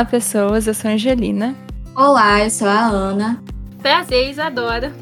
Olá, pessoas. Eu sou a Angelina. Olá, eu sou a Ana. Prazer, Isadora.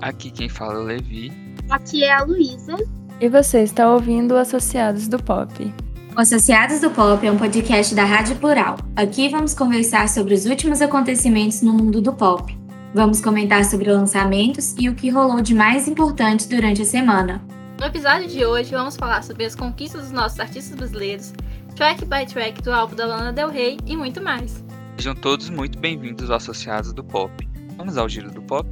Aqui quem fala é o Levi. Aqui é a Luísa. E você está ouvindo o Associados do Pop. O Associados do Pop é um podcast da Rádio Plural. Aqui vamos conversar sobre os últimos acontecimentos no mundo do pop. Vamos comentar sobre lançamentos e o que rolou de mais importante durante a semana. No episódio de hoje, vamos falar sobre as conquistas dos nossos artistas brasileiros, track by track do álbum da Lana Del Rey e muito mais. Sejam todos muito bem-vindos aos Associados do Pop. Vamos ao giro do pop?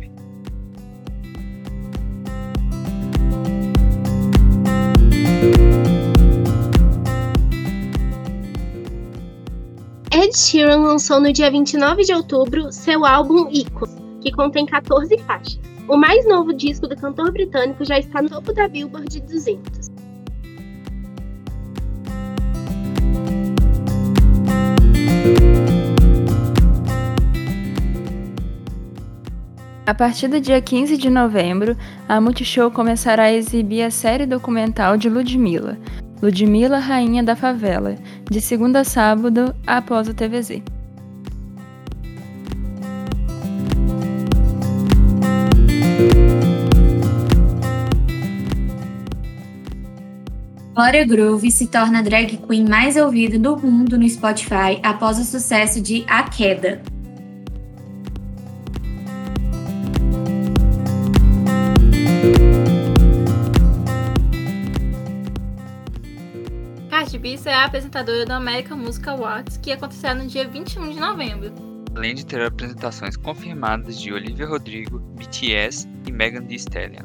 Ed Sheeran lançou no dia 29 de outubro seu álbum Icon, que contém 14 faixas. O mais novo disco do cantor britânico já está no topo da Billboard 200. A partir do dia 15 de novembro, a Multishow começará a exibir a série documental de Ludmilla, Ludmilla Rainha da Favela, de segunda a sábado após o TVZ. Gloria Groove se torna a drag queen mais ouvida do mundo no Spotify após o sucesso de A Queda. Cardi B será a apresentadora do American Music Awards, que acontecerá no dia 21 de novembro. Além de ter apresentações confirmadas de Olivia Rodrigo, BTS e Megan Thee Stallion.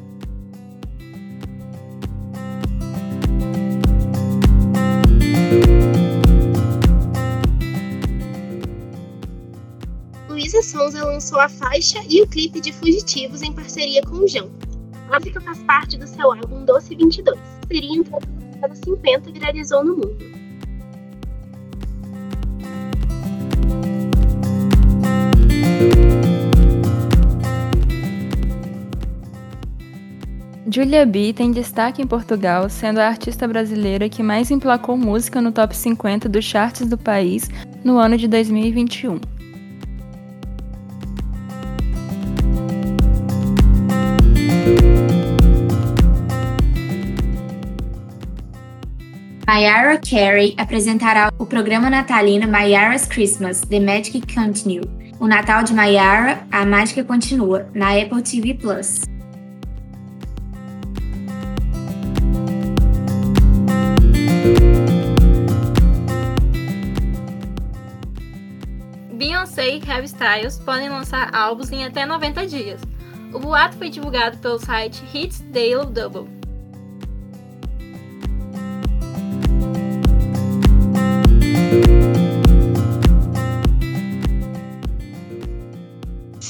Luísa Sonza lançou a faixa e o clipe de Fugitivos em parceria com o João. A música faz parte do seu álbum Doce 22. Seria então anos 50 viralizou no mundo. Julia B tem destaque em Portugal, sendo a artista brasileira que mais emplacou música no top 50 dos charts do país no ano de 2021. Mariah Carey apresentará o programa natalino Mariah's Christmas The Magic Continue. O Natal de Mariah, a mágica continua, na Apple TV Plus. Beyoncé e Harry Styles podem lançar álbuns em até 90 dias. O boato foi divulgado pelo site Hits Daily Double.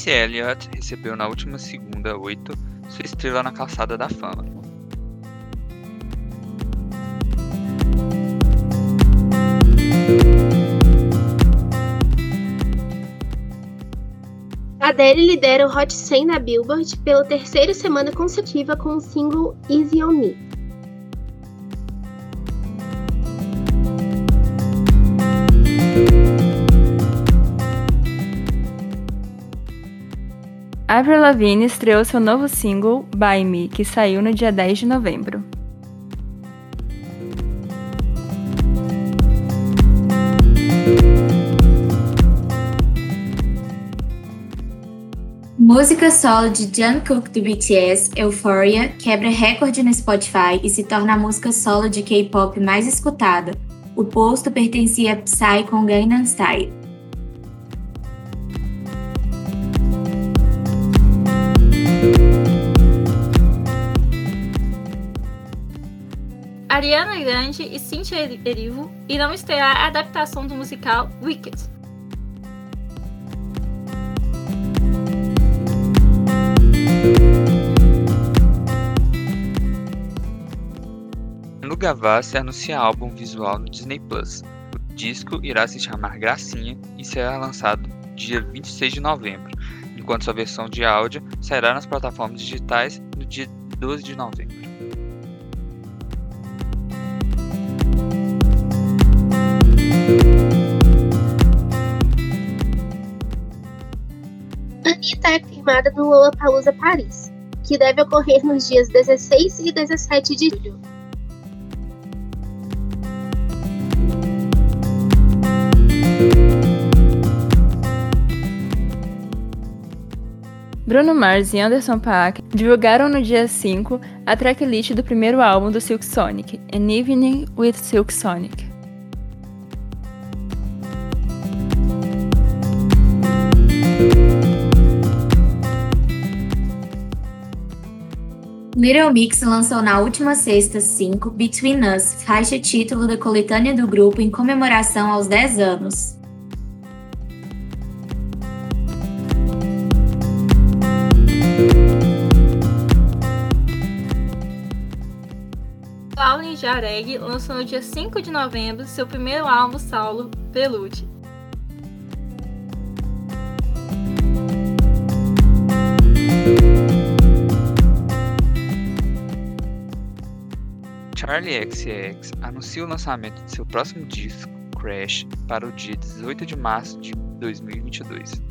Missy Elliott recebeu na última segunda 8 sua estrela na calçada da fama. Adele lidera o Hot 100 da Billboard pela terceira semana consecutiva com o single Easy on Me. Avril Lavigne estreou seu novo single, By Me, que saiu no dia 10 de novembro. Música solo de Jungkook do BTS, Euphoria, quebra recorde no Spotify e se torna a música solo de K-pop mais escutada. O posto pertencia a Psy com Gangnam Style. Ariana Grande e Cynthia Erivo irão estrear a adaptação do musical Wicked. No Gavassi anuncia álbum visual no Disney Plus. O disco irá se chamar Gracinha e será lançado dia 26 de novembro, enquanto sua versão de áudio sairá nas plataformas digitais no dia 12 de novembro. Confirmada no Lollapalooza Paris, que deve ocorrer nos dias 16 e 17 de julho. Bruno Mars e Anderson Paak divulgaram no dia 5 a tracklist do primeiro álbum do Silk Sonic, An Evening with Silk Sonic. Little Mix lançou na última sexta 5 Between Us, faixa título da coletânea do grupo em comemoração aos 10 anos. Pauline Jareg lançou no dia 5 de novembro seu primeiro álbum solo, Prelude. Charlie XCX anuncia o lançamento de seu próximo disco, Crash, para o dia 18 de março de 2022.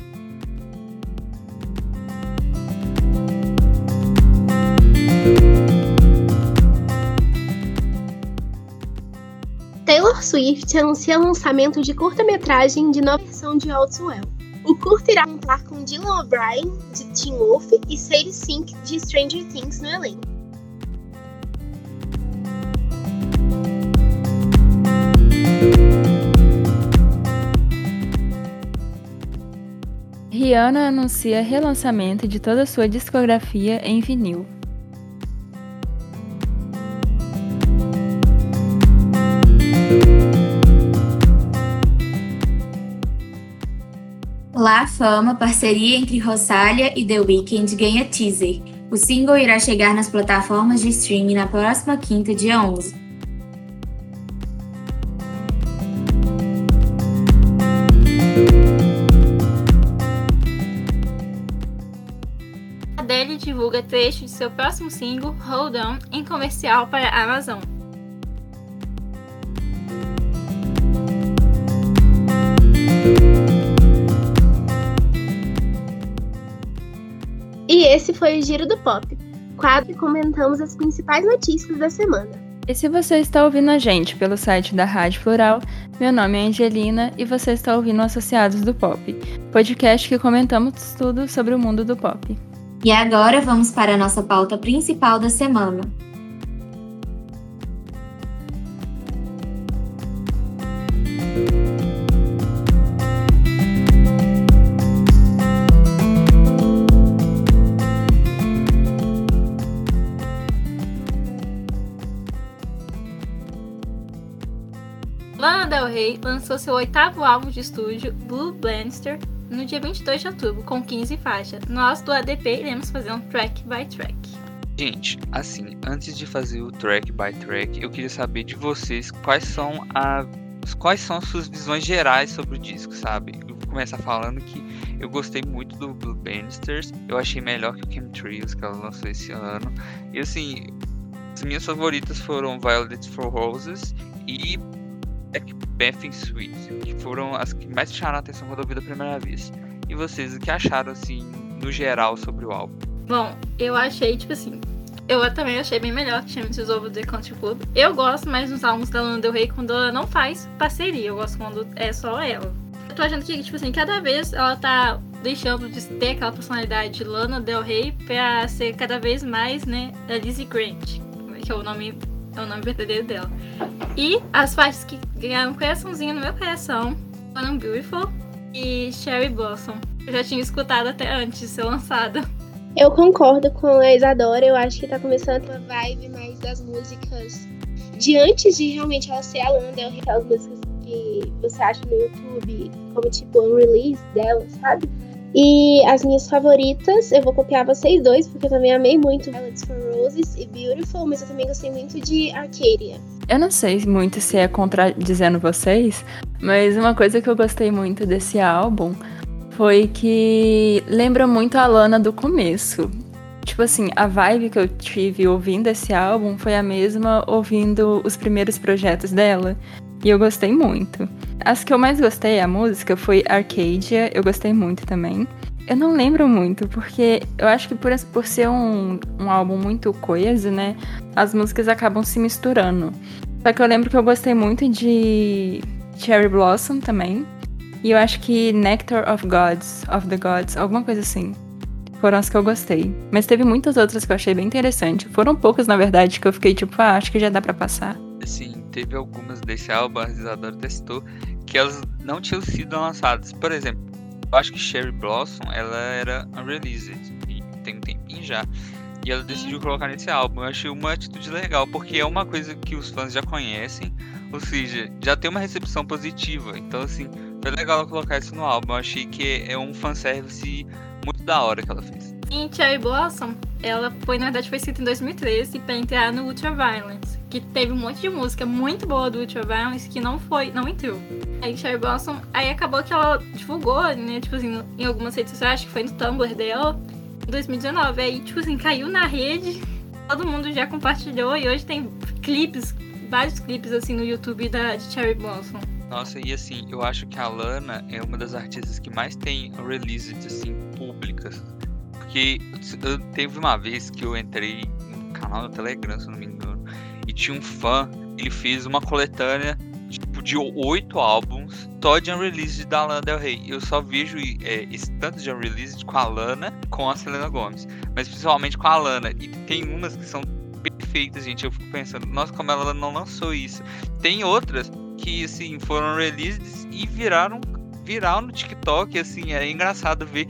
Taylor Swift anuncia o lançamento de curta-metragem de nova versão de All Too Well. O curta irá contar com Dylan O'Brien, de Teen Wolf, e Sadie Sink, de Stranger Things, no elenco. Rihanna anuncia relançamento de toda a sua discografia em vinil. La Fama, parceria entre Rosalia e The Weeknd, ganha teaser. O single irá chegar nas plataformas de streaming na próxima quinta, dia 11. Divulga trecho de seu próximo single, Hold On, em comercial para a Amazon. E esse foi o Giro do Pop, quadro que comentamos as principais notícias da semana. E se você está ouvindo a gente pelo site da Rádio Plural, meu nome é Angelina e você está ouvindo Associados do Pop, podcast que comentamos tudo sobre o mundo do pop. E agora vamos para a nossa pauta principal da semana. Lana Del Rey lançou seu oitavo álbum de estúdio, Blue Bannister, no dia 22 de outubro, com 15 faixas. Nós do ADP iremos fazer um track by track. Gente, assim, antes de fazer o track by track, eu queria saber de vocês quais são a quais são as suas visões gerais sobre o disco, sabe? Eu vou começar falando que eu gostei muito do Blue Bannisters, eu achei melhor que o Chemtrails que ela lançou esse ano. E assim, as minhas favoritas foram Violet for Roses e Bathing Suite, que foram as que mais chamaram a atenção quando eu vi da primeira vez. E vocês, o que acharam, assim, no geral sobre o álbum? Bom, eu achei, tipo assim, eu também achei bem melhor que Champions Over The Country Club. Eu gosto mais dos álbuns da Lana Del Rey quando ela não faz parceria, eu gosto quando é só ela. Eu tô achando que, tipo assim, cada vez ela tá deixando de ter aquela personalidade de Lana Del Rey pra ser cada vez mais, né, a Lizzie Grant, que é o nome é o nome verdadeiro dela. E as faixas que ganharam um coraçãozinho no meu coração foram Beautiful e Cherry Blossom. Eu já tinha escutado até antes de ser lançada. Eu concordo com a Isadora, eu acho que tá começando uma vibe mais das músicas de antes de realmente ela ser a Rey, aquelas músicas que você acha no YouTube como tipo um release dela, sabe? E as minhas favoritas, eu vou copiar vocês dois, porque eu também amei muito Violets for Roses e Beautiful, mas eu também gostei muito de Arcadia. Eu não sei muito se é contradizendo vocês, mas uma coisa que eu gostei muito desse álbum foi que lembra muito a Lana do começo. Tipo assim, a vibe que eu tive ouvindo esse álbum foi a mesma ouvindo os primeiros projetos dela. E eu gostei muito. As que eu mais gostei, a música, foi Arcadia, eu gostei muito também. Eu não lembro muito, porque eu acho que por, por ser um, um álbum muito coeso, né? As músicas acabam se misturando. Só que eu lembro que eu gostei muito de Cherry Blossom também. E eu acho que Nectar of Gods, of the Gods, alguma coisa assim. Foram as que eu gostei. Mas teve muitas outras que eu achei bem interessante. Foram poucas, na verdade, que eu fiquei tipo, ah, acho que já dá para passar. Sim, teve algumas desse álbum, a Isadora testou, que elas não tinham sido lançadas. Por exemplo, eu acho que Cherry Blossom, ela era unreleased, e tem um tempinho já. E ela decidiu colocar nesse álbum. Eu achei uma atitude legal, porque é uma coisa que os fãs já conhecem, ou seja, já tem uma recepção positiva. Então, assim, foi legal ela colocar isso no álbum. Eu achei que é um fanservice muito da hora que ela fez. Em Cherry Blossom, ela foi, na verdade, foi escrita em 2013 pra entrar no Ultraviolence, que teve um monte de música muito boa do Ultraviolence que não foi, não entrou. Aí Cherry Blossom, aí acabou que ela divulgou, né, tipo assim, em algumas redes sociais, acho que foi no Tumblr dela, em 2019. Aí, tipo assim, caiu na rede, todo mundo já compartilhou e hoje tem clipes, vários clipes assim no YouTube da, de Cherry Blossom. Nossa, e assim, eu acho que a Lana é uma das artistas que mais tem releases assim públicas. Porque eu, teve uma vez que eu entrei no canal do Telegram, se não me engano, tinha um fã, ele fez uma coletânea tipo, de oito álbuns, só de unreleased da Lana Del Rey. Eu só vejo é, esse tanto de unreleased com a Lana com a Selena Gomez, mas principalmente com a Lana. E tem umas que são perfeitas, gente. Eu fico pensando, nossa, como ela não lançou isso. Tem outras que, assim, foram releases e viraram viral no TikTok, assim, é engraçado ver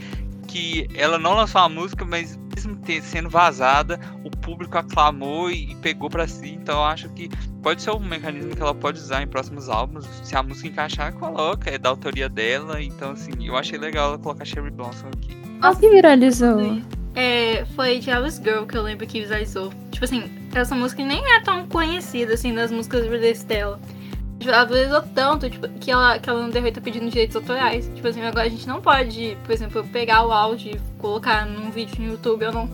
que ela não lançou a música, mas mesmo sendo vazada, o público aclamou e pegou para si. Então eu acho que pode ser um mecanismo que ela pode usar em próximos álbuns. Se a música encaixar, coloca, é da autoria dela. Então, assim, eu achei legal ela colocar Cherry Blossom aqui. Qual que viralizou? É, foi Jealous Girl que eu lembro que visualizou. Tipo assim, essa música nem é tão conhecida assim das músicas release dela. Tipo, ela valorizou tanto tipo, que, ela, que ela não estar pedindo direitos autorais. Tipo assim, agora a gente não pode, por exemplo, pegar o áudio e colocar num vídeo no YouTube. Eu não.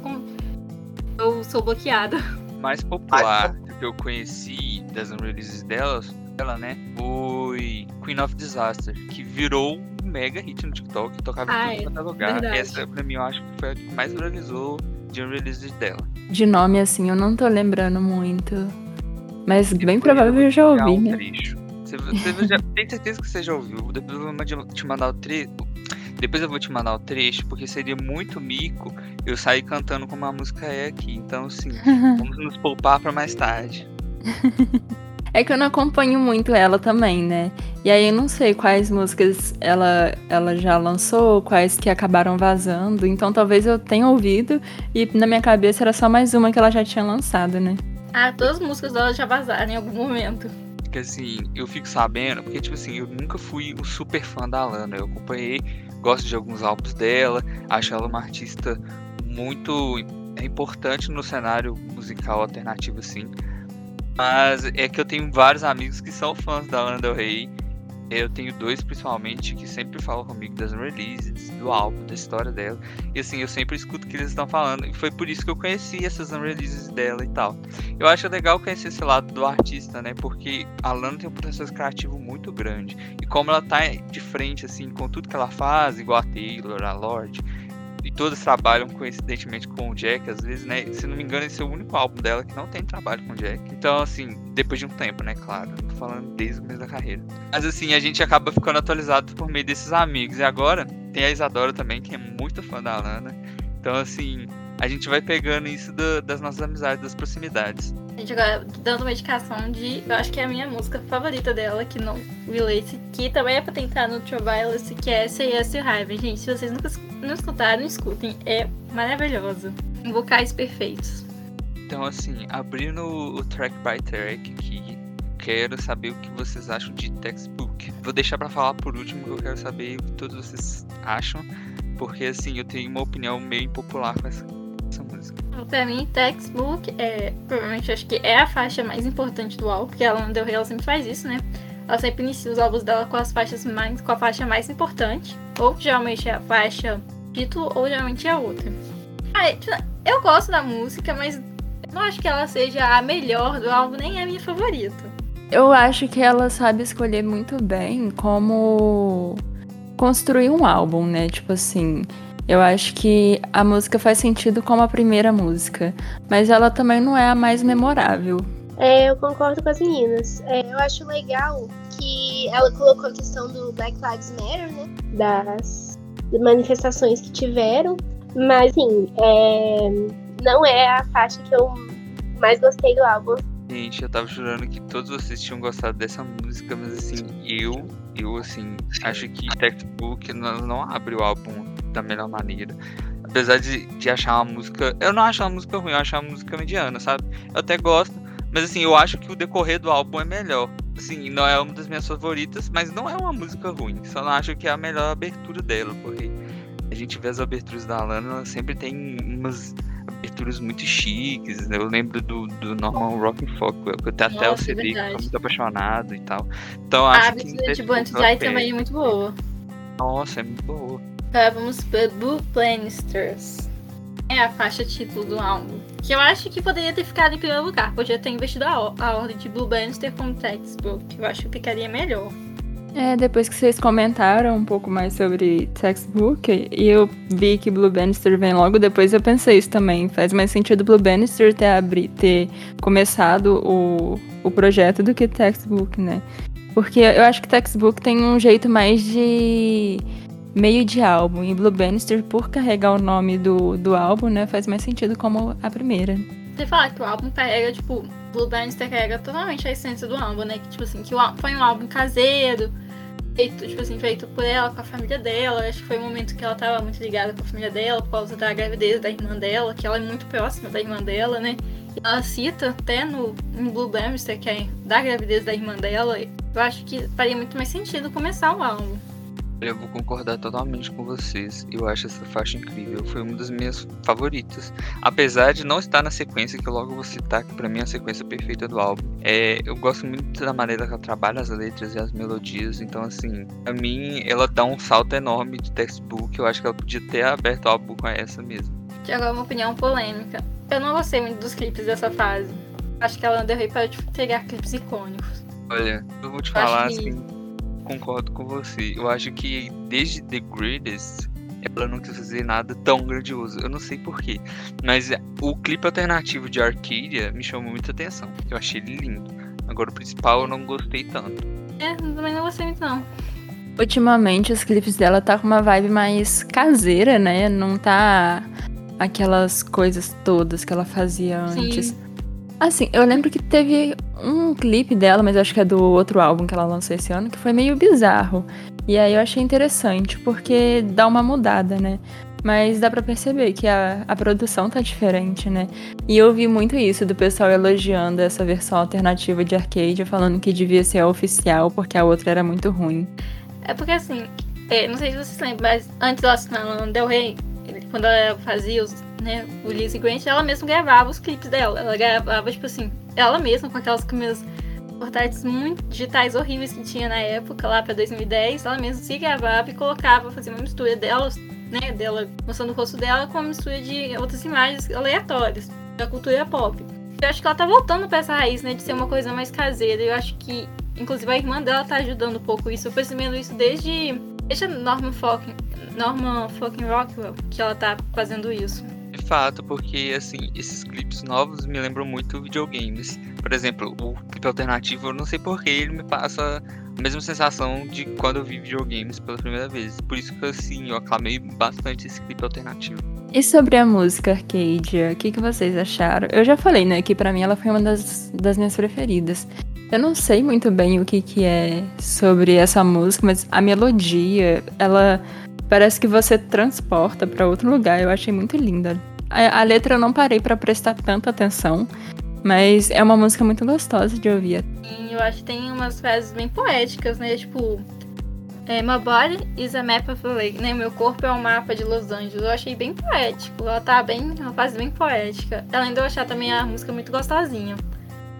Eu sou bloqueada. Mais popular que eu conheci das releases delas, dela, né? Foi Queen of Disaster, que virou um mega hit no TikTok, tocava em tudo quanto é lugar. Verdade. Essa, pra mim, eu acho que foi a que mais viralizou de releases dela. De nome, assim, eu não tô lembrando muito. Mas bem provável eu já ouvi, um né? Trecho. Você, você já, tem certeza que você já ouviu. Depois eu vou te mandar o trecho. Depois eu vou te mandar o trecho, porque seria muito mico eu sair cantando como a música é aqui. Então, assim, vamos nos poupar para mais tarde. É que eu não acompanho muito ela também, né? E aí eu não sei quais músicas ela, ela já lançou, quais que acabaram vazando. Então talvez eu tenha ouvido e na minha cabeça era só mais uma que ela já tinha lançado, né? Ah, todas as músicas dela já vazaram em algum momento. Porque assim, eu fico sabendo, porque tipo assim, eu nunca fui um super fã da Lana. Eu acompanhei, gosto de alguns álbuns dela, acho ela uma artista muito importante no cenário musical alternativo, assim. Mas é que eu tenho vários amigos que são fãs da Lana Del Rey eu tenho dois, principalmente, que sempre falam comigo das releases, do álbum, da história dela. E assim, eu sempre escuto o que eles estão falando. E foi por isso que eu conheci essas releases dela e tal. Eu acho legal conhecer esse lado do artista, né? Porque a Lana tem um processo criativo muito grande. E como ela tá de frente, assim, com tudo que ela faz, igual a Taylor, a Lorde, e todas trabalham coincidentemente com o Jack, às vezes, né? Se não me engano, esse é o único álbum dela que não tem trabalho com o Jack. Então, assim, depois de um tempo, né? Claro, tô falando desde o começo da carreira. Mas assim, a gente acaba ficando atualizado por meio desses amigos. E agora tem a Isadora também, que é muito fã da Lana. Então, assim, a gente vai pegando isso do, das nossas amizades, das proximidades. Gente agora dando uma indicação de. Eu acho que é a minha música favorita dela, que não relate, que também é pra tentar no Ultraviolet, que é to Heaven. Gente, se vocês nunca não escutaram, escutem. É maravilhoso. Vocais perfeitos. Então, assim, abrindo o track by track aqui, quero saber o que vocês acham de textbook. Vou deixar para falar por último, que eu quero saber o que todos vocês acham, porque assim, eu tenho uma opinião meio impopular com essa? Pra mim, Textbook é, provavelmente, acho que é a faixa mais importante do álbum, porque ela no Del Rey ela sempre faz isso, né? Ela sempre inicia os álbuns dela com as faixas mais, com a faixa mais importante, ou geralmente é a faixa título, ou geralmente é a outra. Ah, eu gosto da música, mas não acho que ela seja a melhor do álbum, nem a minha favorita. Eu acho que ela sabe escolher muito bem como construir um álbum, né? Tipo assim, Eu acho que a música faz sentido como a primeira música, mas ela também não é a mais memorável. É, eu concordo com as meninas. É, eu acho legal que ela colocou a questão do Black Lives Matter, né? Das manifestações que tiveram. Mas, assim, é, não é a faixa que eu mais gostei do álbum. Gente, eu tava jurando que todos vocês tinham gostado dessa música, mas assim, eu, eu assim, acho que Textbook não, não abre o álbum da melhor maneira. Apesar de, de achar uma música. Eu não acho uma música ruim, eu acho uma música mediana, sabe? Eu até gosto, mas assim, eu acho que o decorrer do álbum é melhor. Assim, não é uma das minhas favoritas, mas não é uma música ruim. Só não acho que é a melhor abertura dela, porque a gente vê as aberturas da Lana, ela sempre tem umas aberturas muito chiques. Né? Eu lembro do, do Norman Rockenfolk, eu tenho até o CD que eu muito apaixonado e tal. Então acho a que. A de Blunt também é muito boa. Nossa, é muito boa. Tá, vamos para Blue Planisters. É a faixa título do álbum. Que eu acho que poderia ter ficado em primeiro lugar. Podia ter investido a, a ordem de Blue Bannister como textbook. Eu acho que ficaria melhor. É, depois que vocês comentaram um pouco mais sobre textbook, e eu vi que Blue Bannister vem logo depois, eu pensei isso também. Faz mais sentido Blue Bannister ter, abri, ter começado o, o projeto do que textbook, né? Porque eu acho que textbook tem um jeito mais de meio de álbum. E Blue Bannister, por carregar o nome do, do álbum, né, faz mais sentido como a primeira. Você fala que o álbum carrega, tipo, Blue Bannister carrega totalmente a essência do álbum, né? Que, tipo assim, que foi um álbum caseiro, feito, tipo assim, feito por ela, com a família dela. Acho que foi um momento que ela tava muito ligada com a família dela, por causa da gravidez da irmã dela, que ela é muito próxima da irmã dela, né? Ela cita até no, no Blue Bannister, que é da gravidez da irmã dela. Eu acho que faria muito mais sentido começar o álbum. Eu vou concordar totalmente com vocês. Eu acho essa faixa incrível. Foi uma das minhas favoritas. Apesar de não estar na sequência que eu logo vou citar, que pra mim é a sequência perfeita do álbum. É, eu gosto muito da maneira que ela trabalha as letras e as melodias. Então, assim, pra mim, ela dá um salto enorme de textbook. Eu acho que ela podia ter aberto o álbum com essa mesmo. Agora, uma opinião polêmica. Eu não gostei muito dos clipes dessa fase. Acho que ela andou para tipo, pegar clipes icônicos. Olha, eu vou te eu falar assim concordo com você. Eu acho que desde The Greatest ela não quis fazer nada tão grandioso. Eu não sei porquê. Mas o clipe alternativo de Arcadia me chamou muita atenção. Eu achei ele lindo. Agora o principal eu não gostei tanto. É, também não gostei muito não. Ultimamente os clipes dela tá com uma vibe mais caseira, né? Não tá aquelas coisas todas que ela fazia antes. Sim. Assim, eu lembro que teve um clipe dela, mas acho que é do outro álbum que ela lançou esse ano, que foi meio bizarro. E aí eu achei interessante, porque dá uma mudada, né? Mas dá pra perceber que a, a produção tá diferente, né? E eu vi muito isso do pessoal elogiando essa versão alternativa de arcade, falando que devia ser a oficial, porque a outra era muito ruim. É porque assim, é, não sei se vocês lembram, mas antes Lana Del Rey, quando ela fazia os né, o Lizzie Grant, ela mesma gravava os clipes dela. Ela gravava, tipo assim, ela mesma com aquelas câmeras portáteis muito digitais horríveis que tinha na época, lá pra 2010. Ela mesma se gravava e colocava, fazia uma mistura delas, né, dela mostrando o rosto dela com uma mistura de outras imagens aleatórias da cultura pop. Eu acho que ela tá voltando pra essa raiz, né, de ser uma coisa mais caseira. Eu acho que, inclusive, a irmã dela tá ajudando um pouco isso. Eu percebendo isso desde, desde a Norman Fucking, Norman Fucking Rockwell, que ela tá fazendo isso fato, porque assim, esses clipes novos me lembram muito videogames. Por exemplo, o clipe alternativo, eu não sei porquê, ele me passa a mesma sensação de quando eu vi videogames pela primeira vez. Por isso que assim, eu aclamei bastante esse clipe alternativo. E sobre a música Arcadia, o que, que vocês acharam? Eu já falei, né, que para mim ela foi uma das, das minhas preferidas. Eu não sei muito bem o que, que é sobre essa música, mas a melodia, ela parece que você transporta para outro lugar. Eu achei muito linda. A, a letra eu não parei para prestar tanta atenção, mas é uma música muito gostosa de ouvir. Sim, eu acho que tem umas frases bem poéticas, né? Tipo, é, My body is a map of lake, né? Meu corpo é um mapa de Los Angeles. Eu achei bem poético. Ela tá bem, uma fase bem poética. Além de eu achar também a música muito gostosinha.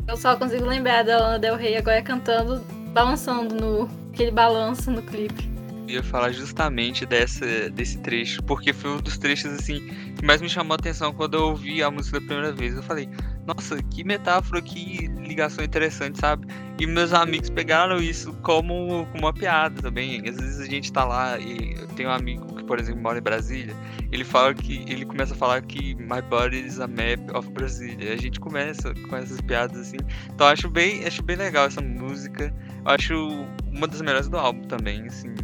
Eu só consigo lembrar da Lana Del Rey agora cantando, balançando no aquele balanço no clipe ia falar justamente dessa, desse trecho, porque foi um dos trechos assim que mais me chamou a atenção quando eu ouvi a música da primeira vez. Eu falei, nossa, que metáfora, que ligação interessante, sabe? E meus amigos pegaram isso como, como uma piada também. Às vezes a gente tá lá e tem um amigo que, por exemplo, mora em Brasília, ele fala que ele começa a falar que my body is a map of Brasília. A gente começa com essas piadas assim. Então acho bem, acho bem legal essa música. Eu acho uma das melhores do álbum também, assim.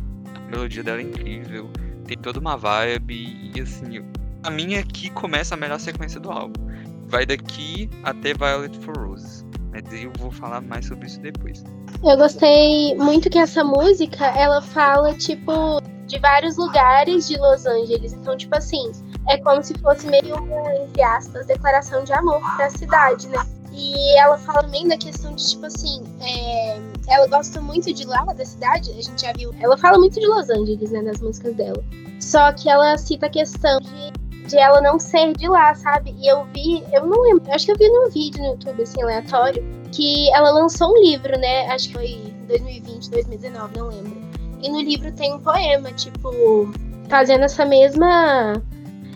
A melodia dela é incrível, tem toda uma vibe e assim, a minha aqui começa a melhor sequência do álbum. Vai daqui até Violet for Roses. Mas eu vou falar mais sobre isso depois. Eu gostei muito que essa música, ela fala, tipo, de vários lugares de Los Angeles. Então, tipo assim, é como se fosse meio uma, entre aspas, declaração de amor pra cidade, né? E ela fala também da questão de, tipo assim, é, ela gosta muito de lá, da cidade, a gente já viu. Ela fala muito de Los Angeles, né, nas músicas dela. Só que ela cita a questão de, de ela não ser de lá, sabe? E eu vi, eu não lembro, acho que eu vi num vídeo no YouTube, assim, aleatório, que ela lançou um livro, né? Acho que foi 2020, 2019, não lembro. E no livro tem um poema, tipo, fazendo essa mesma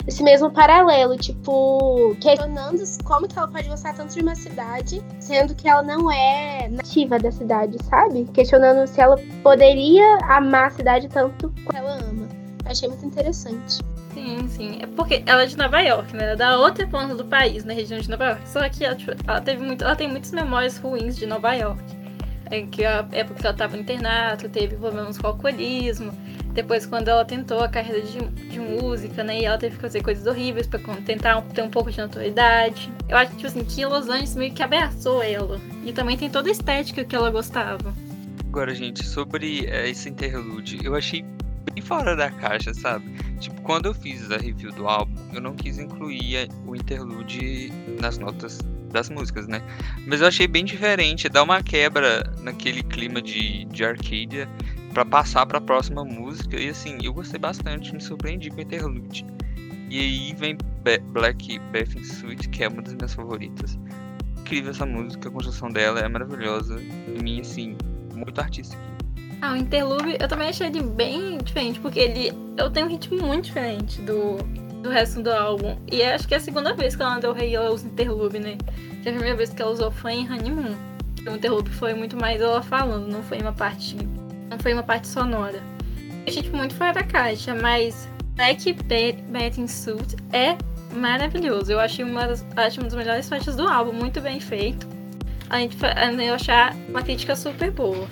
esse mesmo paralelo, tipo, questionando como que ela pode gostar tanto de uma cidade, sendo que ela não é nativa da cidade, sabe? Questionando se ela poderia amar a cidade tanto quanto ela ama. Achei muito interessante. Sim, sim. É porque ela é de Nova York, né? Ela é da outra ponta do país, na região de Nova York. Só que ela, tipo, ela teve muito, ela tem muitas memórias ruins de Nova York. É que a época que ela estava no internato, teve problemas com alcoolismo. Depois, quando ela tentou a carreira de, de música, né? E ela teve que fazer coisas horríveis para tentar ter um pouco de notoriedade. Eu acho tipo assim, que Los Angeles meio que abraçou ela. E também tem toda a estética que ela gostava. Agora, gente, sobre é, esse interlude, eu achei bem fora da caixa, sabe? Tipo, quando eu fiz a review do álbum, eu não quis incluir o interlude nas notas das músicas, né? Mas eu achei bem diferente, dá uma quebra naquele clima de, de Arcadia para passar para a próxima música. E assim, eu gostei bastante, me surpreendi com o interlude. E aí vem Be Black Bathing Suit, que é uma das minhas favoritas. Incrível essa música, a construção dela é maravilhosa. E mim, assim, muito artística. Ah, o interlude eu também achei ele bem diferente, porque ele eu tenho um ritmo muito diferente do, do resto do álbum. E acho que é a segunda vez que ela andou rei ela usa interlude, né? Que a primeira vez que ela usou foi em Honeymoon. O interlude foi muito mais ela falando, não foi uma parte não foi uma parte sonora. Achei tipo, muito fora da caixa, mas Black Bathing Suit é maravilhoso. Eu achei uma das, acho uma das melhores faixas do álbum, muito bem feito. Além de eu achar uma crítica super boa.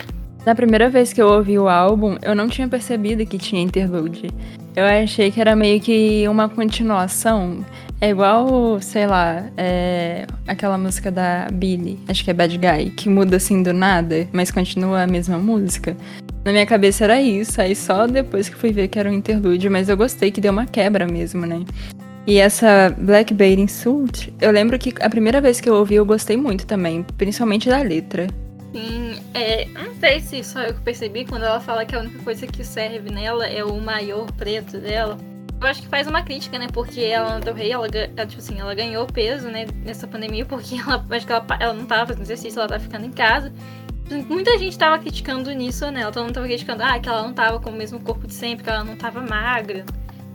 Na primeira vez que eu ouvi o álbum, eu não tinha percebido que tinha interlude. Eu achei que era meio que uma continuação. É igual, sei lá, é aquela música da Billy, acho que é Bad Guy, que muda assim do nada, mas continua a mesma música. Na minha cabeça era isso, aí só depois que fui ver que era um interlúdio, mas eu gostei que deu uma quebra mesmo, né? E essa Black Bathing Suit, eu lembro que a primeira vez que eu ouvi eu gostei muito também, principalmente da letra. Sim, é, não sei se só eu que percebi quando ela fala que a única coisa que serve nela é o maior preto dela. Eu acho que faz uma crítica, né? Porque ela do rei, ela, ela, tipo assim, ela ganhou peso, né, nessa pandemia, porque ela acho que ela, ela não tava fazendo exercício, ela tava ficando em casa. Muita gente tava criticando nisso, né? Todo mundo tava criticando, ah, que ela não tava com o mesmo corpo de sempre, que ela não tava magra.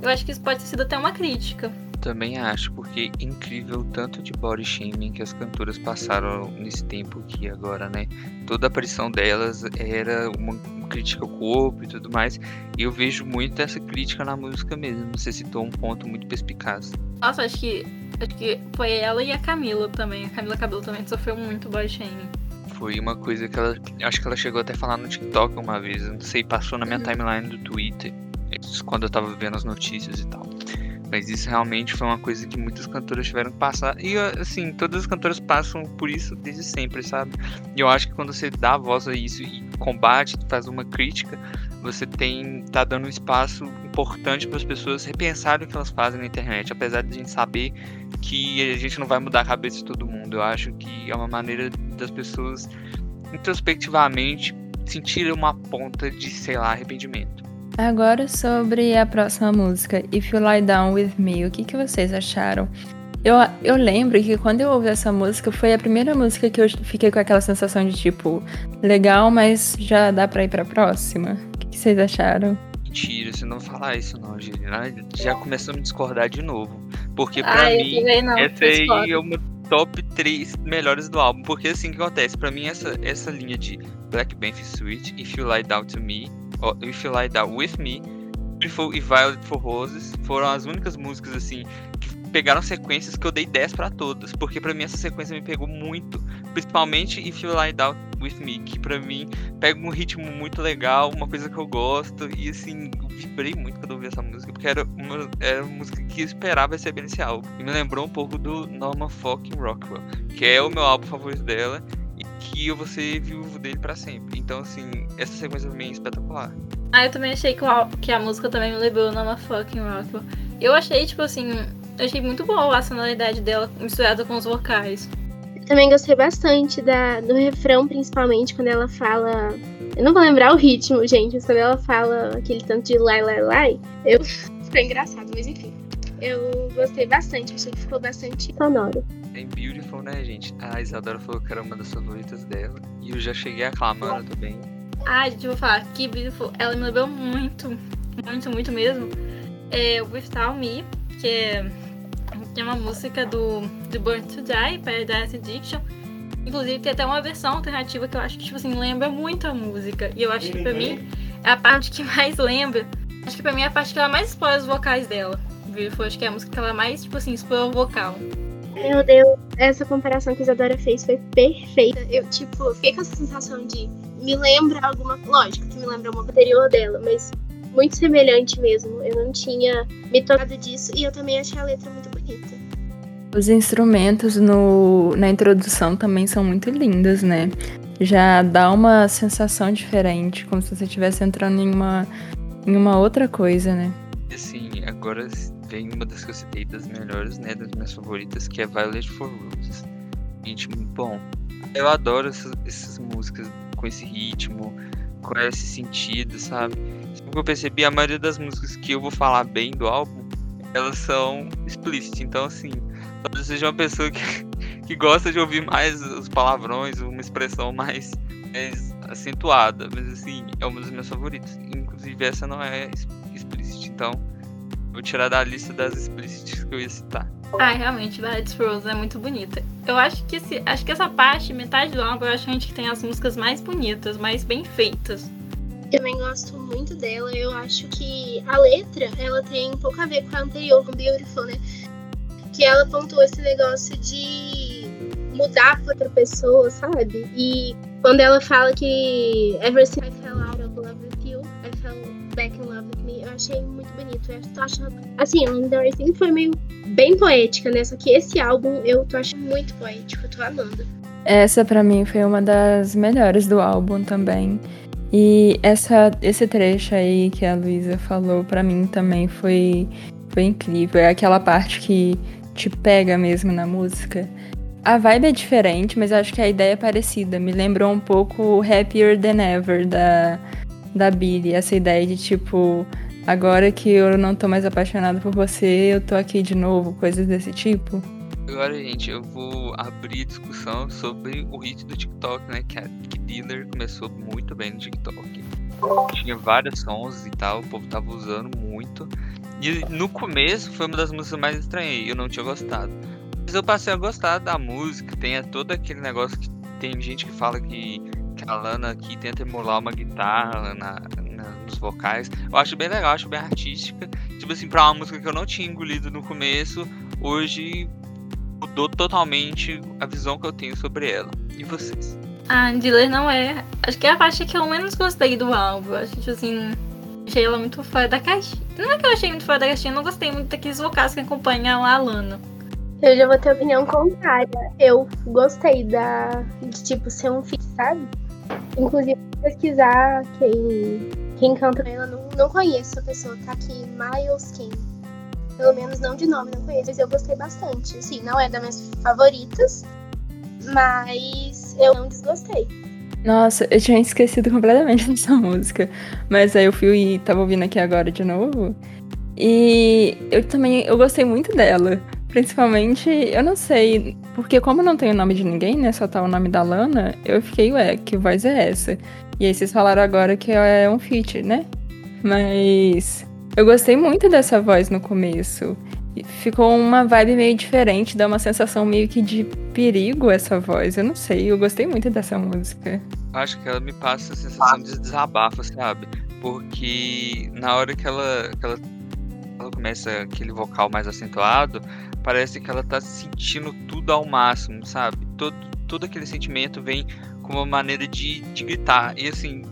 Eu acho que isso pode ter sido até uma crítica. Também acho, porque é incrível tanto de body shaming que as cantoras passaram nesse tempo aqui agora, né? Toda a aparição delas era uma crítica ao corpo e tudo mais. E eu vejo muito essa crítica na música mesmo. Você citou um ponto muito perspicaz. Nossa, acho que, acho que foi ela e a Camila também. A Camila Cabelo também sofreu muito body shaming. Foi uma coisa que ela. Acho que ela chegou até a falar no TikTok uma vez. Não sei, passou na minha uhum. timeline do Twitter. Quando eu tava vendo as notícias e tal. Mas isso realmente foi uma coisa que muitas cantoras tiveram que passar. E assim, todas as cantoras passam por isso desde sempre, sabe? E eu acho que quando você dá voz a isso e combate, faz uma crítica, você tem tá dando um espaço importante para as pessoas repensarem o que elas fazem na internet, apesar de a gente saber que a gente não vai mudar a cabeça de todo mundo. Eu acho que é uma maneira das pessoas introspectivamente sentirem uma ponta de, sei lá, arrependimento. Agora sobre a próxima música, If You Lie Down With Me, o que, que vocês acharam? Eu, eu lembro que quando eu ouvi essa música, foi a primeira música que eu fiquei com aquela sensação de tipo, legal, mas já dá pra ir pra próxima. O que, que vocês acharam? Mentira, você não falar isso não, Juliana. Já começou a me discordar de novo. Porque pra Ai, mim, não, essa aí é uma top 3 melhores do álbum. Porque assim que acontece, pra mim essa, essa linha de Black Banff Suite, If You Lie Down to Me, or If You Lie Down With Me, Beautiful e Violet for Roses foram as únicas músicas assim que pegaram sequências que eu dei 10 para todas, porque para mim essa sequência me pegou muito, principalmente If You Lie Down With Me, que para mim pega um ritmo muito legal, uma coisa que eu gosto e assim, vibrei muito quando ouvi essa música, porque era uma, era uma música que eu esperava receber nesse álbum. E me lembrou um pouco do Norma fucking Rockwell, que é o meu álbum favorito dela que eu vou ser viúvo dele para sempre. Então assim, essa sequência também é espetacular. Ah, eu também achei que, o, que a música também me lembrou Norma fucking Rockwell. Eu achei, tipo assim, eu achei muito boa a sonoridade dela misturada com os vocais. Também gostei bastante da, do refrão, principalmente, quando ela fala. Eu não vou lembrar o ritmo, gente, mas quando ela fala aquele tanto de lai, lai, lai, eu. Ficou engraçado, mas enfim. Eu gostei bastante, achei que ficou bastante sonoro. É Beautiful, né, gente? A Isadora falou que era uma das favoritas dela. E eu já cheguei aclamando também. Ah, gente, eu vou falar que Beautiful, ela me lembrou muito, muito, muito mesmo. É Without Me, que é, que é uma música do, do Burn to Die, Paradise Addiction. Inclusive tem até uma versão alternativa que eu acho que, tipo assim, lembra muito a música. E eu acho que pra mim é a parte que mais lembra. Acho que pra mim é a parte que ela mais explora os vocais dela. Beautiful, acho que é a música que ela mais, tipo assim, explora o vocal. Meu Deus, essa comparação que a Isadora fez foi perfeita. Eu, tipo, fiquei com essa sensação de me lembra alguma. Lógico que me lembra uma anterior dela, mas muito semelhante mesmo. Eu não tinha me tocado disso e eu também achei a letra muito bonita. Os instrumentos no, na introdução também são muito lindos, né? Já dá uma sensação diferente, como se você estivesse entrando em uma, em uma outra coisa, né? Assim, agora vem uma das que eu citei das melhores, né? Das minhas favoritas, que é Violet for Roses. Gente, bom. Eu adoro essas, essas músicas com esse ritmo, com esse sentido, sabe? Como eu percebi, a maioria das músicas que eu vou falar bem do álbum, elas são explícitas. Então, assim, talvez seja uma pessoa que, que gosta de ouvir mais os palavrões, uma expressão mais, mais acentuada. Mas, assim, é uma das minhas favoritas. Inclusive, essa não é explícita. Então, vou tirar da lista das explícitas que eu ia citar. Ah, realmente, Violet Rose é muito bonita. Eu acho que esse, acho que essa parte, metade do álbum, eu acho que a gente tem as músicas mais bonitas, mais bem feitas. Eu também gosto muito dela. Eu acho que a letra, ela tem um pouco a ver com a anterior, com Beautiful, né? Que ela pontuou esse negócio de mudar pra outra pessoa, sabe? E quando ela fala que ever since I fell out of love with you, I fell back in love with me, eu achei muito bonito. Eu tô achando, assim, a sempre foi meio bem poética, né? Só que esse álbum eu tô achando muito poético, eu tô amando. Essa para mim foi uma das melhores do álbum também. E essa, esse trecho aí que a Luísa falou para mim também foi, foi incrível. É aquela parte que te pega mesmo na música. A vibe é diferente, mas acho que a ideia é parecida. Me lembrou um pouco Happier Than Ever da, da Billy. Essa ideia de tipo, agora que eu não tô mais apaixonada por você, eu tô aqui de novo, coisas desse tipo. Agora, gente, eu vou abrir discussão sobre o hit do TikTok, né? Que a que Dealer começou muito bem no TikTok. Tinha vários sons e tal, o povo tava usando muito. E no começo foi uma das músicas mais estranhas, eu não tinha gostado. Mas eu passei a gostar da música, tem todo aquele negócio que tem gente que fala que, que a Lana aqui tenta emular uma guitarra na, nos vocais. Eu acho bem legal, acho bem artística. Tipo assim, pra uma música que eu não tinha engolido no começo, hoje mudou totalmente a visão que eu tenho sobre ela. E vocês? A Dealer não é. Acho que é a parte que eu menos gostei do álbum. Acho que, tipo assim, achei ela muito fora da caixinha. Não é que eu achei muito fora da caixinha, eu não gostei muito daqueles vocais que acompanham a Lana. Eu já vou ter opinião contrária. Eu gostei da. de tipo ser um fit, sabe? Inclusive pesquisar quem, quem canta ela. Não, não conheço a pessoa. Tá aqui, Miles King. Pelo menos não de nome, não conheço, mas eu gostei bastante. Assim, não é das minhas favoritas, mas eu não desgostei. Nossa, eu tinha esquecido completamente dessa música. Mas aí eu fui e tava ouvindo aqui agora de novo. E eu também eu gostei muito dela. Principalmente, eu não sei, porque como não tem o nome de ninguém, né? Só tá o nome da Lana, eu fiquei, ué, que voz é essa? E aí vocês falaram agora que é um feat, né? Mas eu gostei muito dessa voz no começo. ficou uma vibe meio diferente, dá uma sensação meio que de perigo essa voz. Eu não sei, eu gostei muito dessa música. Acho que ela me passa a sensação de desabafo, sabe? Porque na hora que ela, que ela, ela começa aquele vocal mais acentuado, parece que ela tá sentindo tudo ao máximo, sabe? Todo, todo aquele sentimento vem com uma maneira de, de gritar. E assim,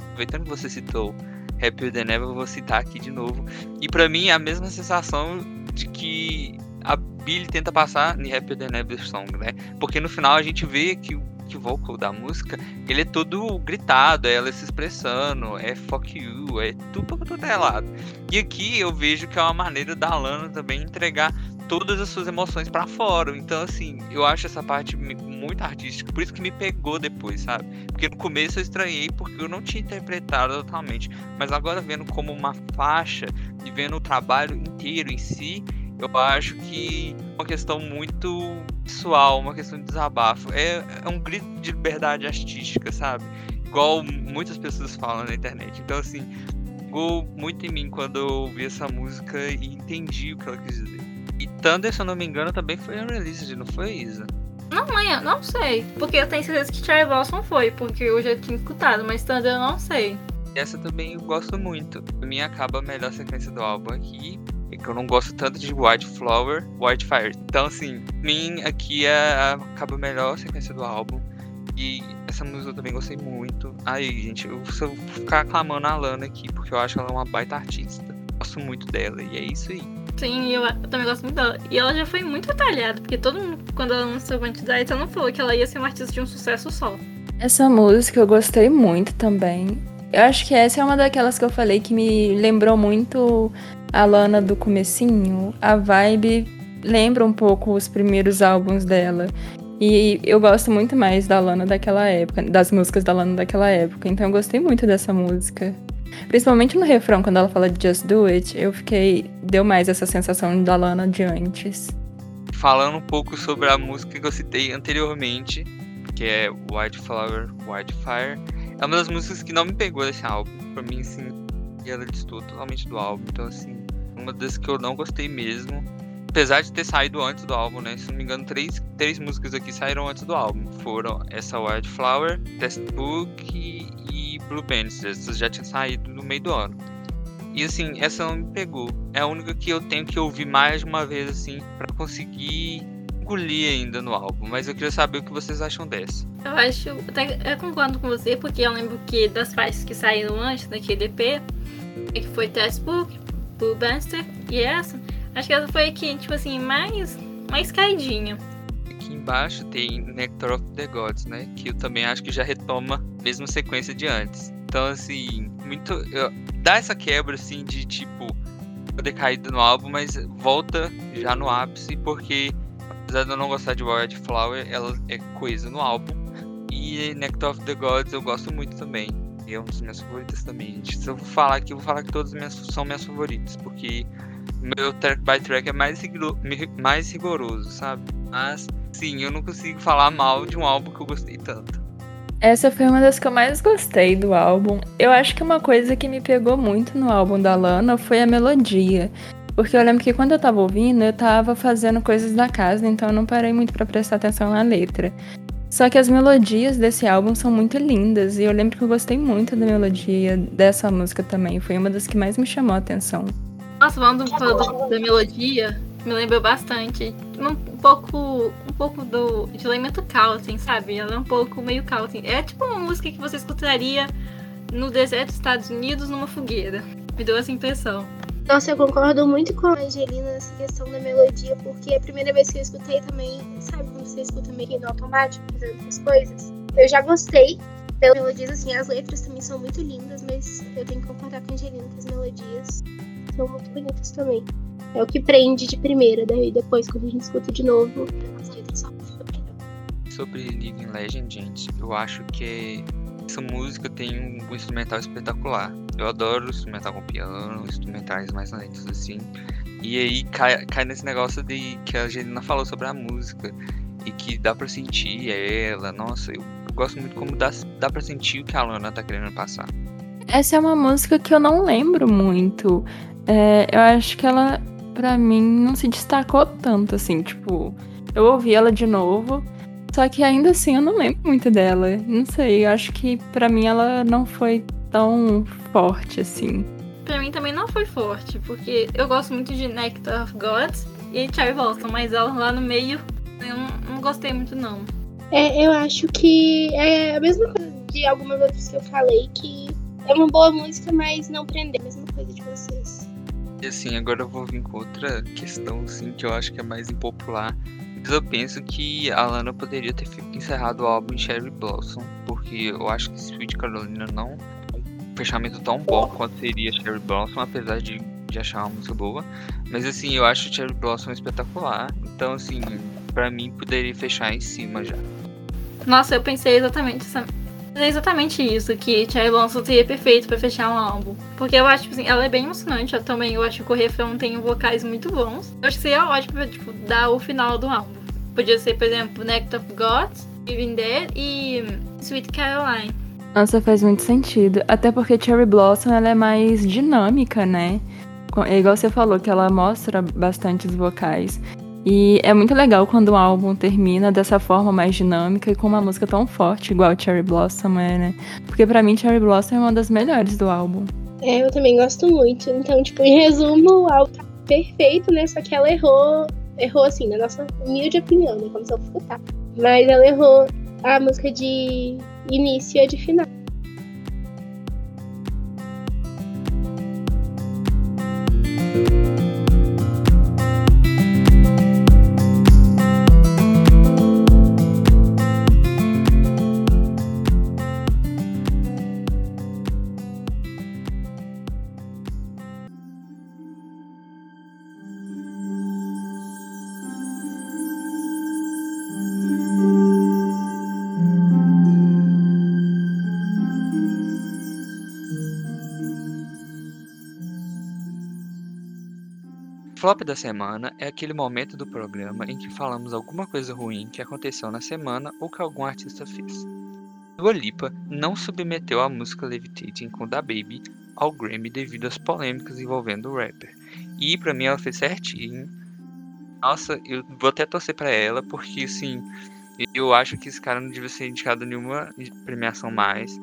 aproveitando que você citou Happier Than Ever, eu vou citar aqui de novo. E para mim é a mesma sensação de que a Billy tenta passar em Happier Than Ever Song, né? Porque no final a gente vê que o o vocal da música, ele é todo gritado, é ela se expressando, é fuck you, é tudo pra todo é lado. E aqui eu vejo que é uma maneira da Lana também entregar todas as suas emoções para fora. Então, assim, eu acho essa parte muito artística, por isso que me pegou depois, sabe? Porque no começo eu estranhei porque eu não tinha interpretado totalmente, mas agora vendo como uma faixa e vendo o trabalho inteiro em si, eu acho que é uma questão muito pessoal, uma questão de desabafo. É, é um grito de liberdade artística, sabe? Igual muitas pessoas falam na internet. Então, assim, pegou muito em mim quando eu ouvi essa música e entendi o que ela quis dizer. E Thunder, se eu não me engano, também foi unreleased, não foi, Isa? Não, mãe, não sei. Porque eu tenho certeza que Cherry Blossom foi, porque eu já tinha escutado, mas Thunder eu não sei. Essa também eu gosto muito. Pra mim acaba a melhor sequência do álbum aqui. É que eu não gosto tanto de White Flower, White Fire. Então, assim, mim aqui é, acaba a melhor sequência do álbum. E essa música eu também gostei muito. Aí, gente, eu vou ficar aclamando a Lana aqui, porque eu acho ela uma baita artista. Gosto muito dela, e é isso aí. Sim, eu, eu, também gosto muito dela. E ela já foi muito atalhada, porque todo mundo, quando ela lançou Quantidade, ela não falou que ela ia ser uma artista de um sucesso só. Essa música eu gostei muito também. Eu acho que essa é uma daquelas que eu falei que me lembrou muito a Lana do comecinho. A vibe lembra um pouco os primeiros álbuns dela. E eu gosto muito mais da Lana daquela época, das músicas da Lana daquela época. Então eu gostei muito dessa música. Principalmente no refrão, quando ela fala de Just Do It, eu fiquei. Deu mais essa sensação da Lana de antes. Falando um pouco sobre a música que eu citei anteriormente, que é White Flower, White Fire, é uma das músicas que não me pegou desse álbum. Pra mim, sim, ela distou totalmente do álbum. Então, assim, uma das que eu não gostei mesmo. Apesar de ter saído antes do álbum, né? Se não me engano, três, três músicas aqui saíram antes do álbum. Foram essa White Flower, Textbook e Blue Bands. Essas já tinham saído no meio do ano. E assim, essa não me pegou. É a única que eu tenho que ouvir mais de uma vez, assim, para conseguir engolir ainda no álbum. Mas eu queria saber o que vocês acham dessa. Eu acho. Eu concordo com você, porque eu lembro que das faixas que saíram antes daquele EP, que foi Textbook, Blue Banster e essa Acho que essa foi aqui, tipo assim, mais, mais caidinha. Aqui embaixo tem Nectar of the Gods, né? Que eu também acho que já retoma a mesma sequência de antes. Então, assim, muito. Eu, dá essa quebra, assim, de tipo. Decaída no álbum, mas volta já no ápice, porque apesar de eu não gostar de Wild Flower, ela é coisa no álbum. E Nectar of the Gods eu gosto muito também. É uma das minhas favoritas também, gente. Se eu falar aqui, eu vou falar que todas minhas, são minhas favoritas, porque meu track by track é mais, mais rigoroso, sabe? Mas, sim, eu não consigo falar mal de um álbum que eu gostei tanto. Essa foi uma das que eu mais gostei do álbum. Eu acho que uma coisa que me pegou muito no álbum da Lana foi a melodia. Porque eu lembro que quando eu tava ouvindo, eu tava fazendo coisas da casa, então eu não parei muito para prestar atenção na letra. Só que as melodias desse álbum são muito lindas, e eu lembro que eu gostei muito da melodia dessa música também. Foi uma das que mais me chamou a atenção. Nossa, falando do, da melodia, me lembrou bastante. Um pouco, um pouco do, de elemento country, sabe? Ela é um pouco meio country. É tipo uma música que você escutaria no deserto dos Estados Unidos numa fogueira. Me deu essa impressão. Nossa, eu concordo muito com a Angelina nessa questão da melodia, porque a primeira vez que eu escutei também, sabe quando você escuta meio que no automático, fazendo as coisas? Eu já gostei pelas melodias, assim, as letras também são muito lindas, mas eu tenho que concordar com a Angelina que as melodias são muito bonitas também. É o que prende de primeira, daí depois, quando a gente escuta de novo, as letras só Sobre Living Legend, gente, eu acho que essa música tem um instrumental espetacular. Eu adoro instrumental com piano, instrumentais mais lentos assim. E aí cai, cai nesse negócio de que a Angelina falou sobre a música e que dá pra sentir ela. Nossa, eu, gosto muito como dá, dá pra sentir o que a Lana tá querendo passar. Essa é uma música que eu não lembro muito. É, eu acho que ela pra mim, não se destacou tanto, assim, tipo, eu ouvi ela de novo, só que ainda assim eu não lembro muito dela. Não sei, eu acho que pra mim ela não foi tão forte assim. Pra mim também não foi forte, porque eu gosto muito de Nectar of Gods e Cherry Blossom, mas ela lá no meio eu não, não gostei muito não. É, eu acho que é a mesma coisa de algumas outras que eu falei, que é uma boa música, mas não prender. A mesma coisa de vocês. E assim, agora eu vou vir com outra questão, assim, que eu acho que é mais impopular. Eu penso que a Lana poderia ter encerrado o álbum em Cherry Blossom, porque eu acho que Sweet Carolina não um fechamento tão bom quanto seria Cherry Blossom, apesar de, de achar uma música boa. Mas assim, eu acho Cherry Blossom espetacular. Então, assim, pra mim poderia fechar em cima já. Nossa, eu pensei exatamente é exatamente isso, que Cherry Blossom seria perfeito para fechar um álbum. Porque eu acho, tipo assim, ela é bem emocionante. Eu também eu acho que o refrão tem vocais muito bons. Eu acho que seria ótimo pra, tipo, dar o final do álbum. Podia ser, por exemplo, Nectar of Gods, Living There e Sweet Caroline. Nossa, faz muito sentido. Até porque Cherry Blossom ela é mais dinâmica, né? É igual você falou, que ela mostra bastante os vocais. E é muito legal quando o álbum termina dessa forma mais dinâmica e com uma música tão forte, igual Cherry Blossom é, né? Porque para mim Cherry Blossom é uma das melhores do álbum. É, eu também gosto muito. Então, tipo, em resumo, o álbum tá perfeito, né? Só que ela errou, errou assim, na nossa humilde opinião, né? Como se eu. Mas ela errou a música de início e de final. Flop da semana é aquele momento do programa em que falamos alguma coisa ruim que aconteceu na semana ou que algum artista fez. Dua Lipa não submeteu a música Levitating com Da Baby ao Grammy devido às polêmicas envolvendo o rapper. E para mim ela fez certinho. Nossa, eu vou até torcer para ela porque assim, eu acho que esse cara não devia ser indicado nenhuma premiação mais.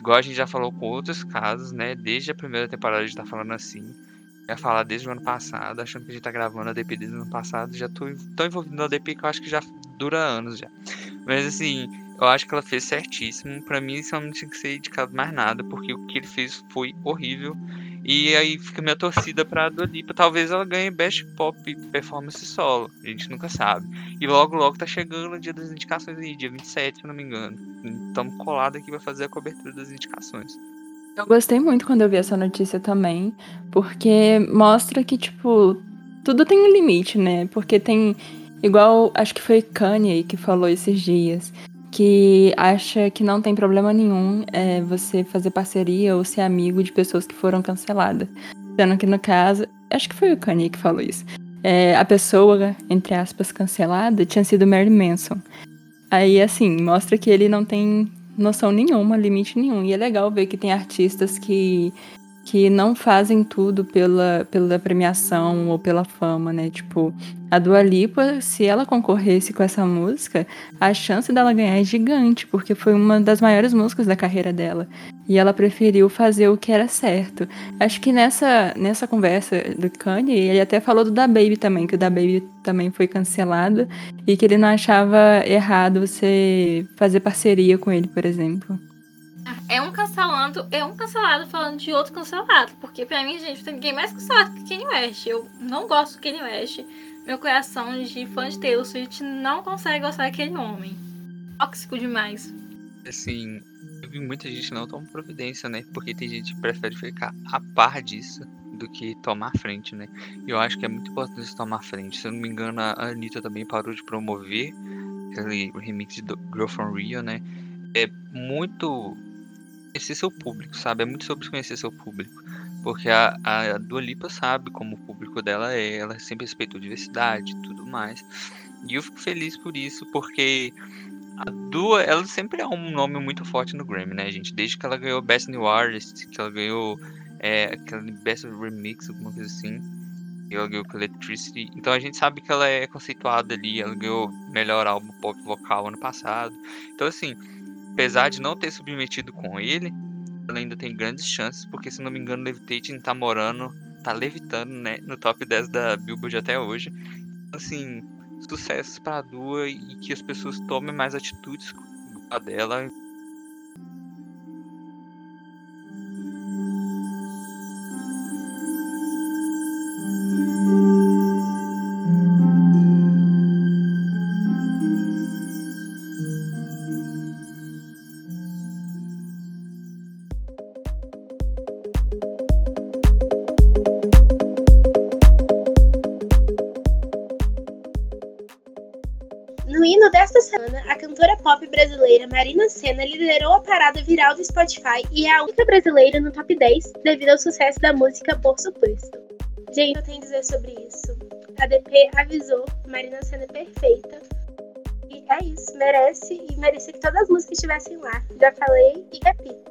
Igual a gente já falou com outros casos, né? Desde a primeira temporada a gente tá falando assim ia falar desde o ano passado, achando que a gente tá gravando a DP desde o ano passado. Já tô tão envolvido na DP que eu acho que já dura anos já. Mas assim, eu acho que ela fez certíssimo. Para mim, isso não tinha que ser indicado mais nada, porque o que ele fez foi horrível. E aí fica minha torcida pra Dolipa. Talvez ela ganhe Best Pop Performance Solo. A gente nunca sabe. E logo, logo tá chegando o dia das indicações aí, dia 27, se não me engano. Estamos colados aqui pra fazer a cobertura das indicações. Eu gostei muito quando eu vi essa notícia também, porque mostra que, tipo, tudo tem um limite, né? Porque tem. Igual, acho que foi Kanye que falou esses dias, que acha que não tem problema nenhum é, você fazer parceria ou ser amigo de pessoas que foram canceladas. Sendo que no caso, acho que foi o Kanye que falou isso. É, a pessoa, entre aspas, cancelada tinha sido Mary Manson. Aí, assim, mostra que ele não tem noção nenhuma, limite nenhum. E é legal ver que tem artistas que, que não fazem tudo pela, pela premiação ou pela fama, né? Tipo, a Dua Lipa, se ela concorresse com essa música, a chance dela ganhar é gigante, porque foi uma das maiores músicas da carreira dela. E ela preferiu fazer o que era certo. Acho que nessa, nessa conversa do Kanye, ele até falou do Da Baby também, que o Da Baby também foi cancelado e que ele não achava errado você fazer parceria com ele, por exemplo. É um cancelando, é um cancelado falando de outro cancelado. Porque pra mim, gente, tem ninguém mais cancelado que Kanye West. Eu não gosto do Kanye West meu coração de fã de Taylor Swift não consegue gostar daquele homem. Tóxico demais. Assim, eu vi muita gente não tomar providência, né? Porque tem gente que prefere ficar a par disso do que tomar frente, né? Eu acho que é muito importante tomar frente. Se eu não me engano, a Anitta também parou de promover aquele remix do Girl from Rio, né? É muito conhecer seu público, sabe? É muito sobre conhecer seu público. Porque a, a Dua Lipa sabe como o público dela é, ela sempre respeitou diversidade e tudo mais. E eu fico feliz por isso, porque a Dua, ela sempre é um nome muito forte no Grammy, né, gente? Desde que ela ganhou Best New Artist, que ela ganhou é, aquela Best Remix, alguma coisa assim. ela ganhou com Electricity. Então a gente sabe que ela é conceituada ali, ela ganhou melhor álbum pop vocal ano passado. Então assim, apesar de não ter submetido com ele, ela ainda tem grandes chances, porque se não me engano, Levitating tá morando, tá levitando, né, no top 10 da Billboard até hoje. Assim, sucessos pra Dua e que as pessoas tomem mais atitudes a dela brasileira Marina Senna liderou a parada viral do Spotify e é a única brasileira no top 10 devido ao sucesso da música Por Suposto. Gente, eu tenho a dizer sobre isso. A DP avisou, Marina Senna é perfeita. E é isso, merece e merecia que todas as músicas estivessem lá. Já falei e repito.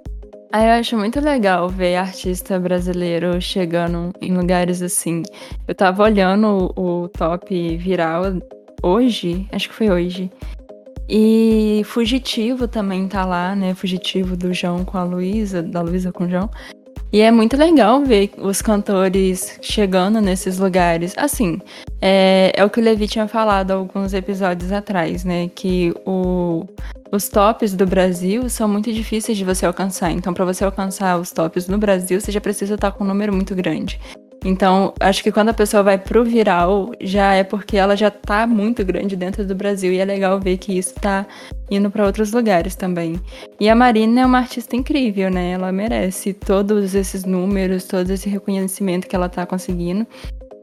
Ah, eu acho muito legal ver artista brasileiro chegando em lugares assim. Eu tava olhando o, o top viral hoje, acho que foi hoje, e Fugitivo também tá lá, né? Fugitivo do João com a Luísa, da Luísa com o João. E é muito legal ver os cantores chegando nesses lugares. Assim, é, é o que o Levi tinha falado alguns episódios atrás, né? Que o, os tops do Brasil são muito difíceis de você alcançar. Então, para você alcançar os tops no Brasil, você já precisa estar com um número muito grande. Então, acho que quando a pessoa vai pro viral, já é porque ela já tá muito grande dentro do Brasil e é legal ver que isso tá indo para outros lugares também. E a Marina é uma artista incrível, né? Ela merece todos esses números, todo esse reconhecimento que ela tá conseguindo.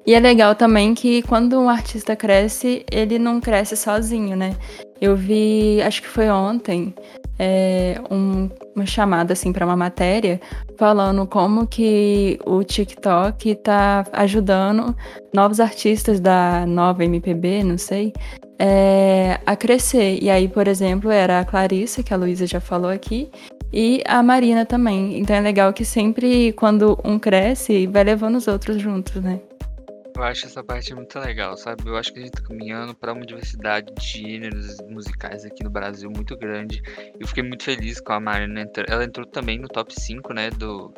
E é legal também que quando um artista cresce, ele não cresce sozinho, né? Eu vi, acho que foi ontem, é, um, uma chamada assim para uma matéria falando como que o TikTok está ajudando novos artistas da nova MPB, não sei, é, a crescer. E aí, por exemplo, era a Clarissa, que a Luísa já falou aqui, e a Marina também. Então é legal que sempre quando um cresce, vai levando os outros juntos, né? Eu acho essa parte muito legal, sabe? Eu acho que a gente tá caminhando para uma diversidade de gêneros musicais aqui no Brasil muito grande. Eu fiquei muito feliz com a Marina. Ela entrou também no top 5, né, do,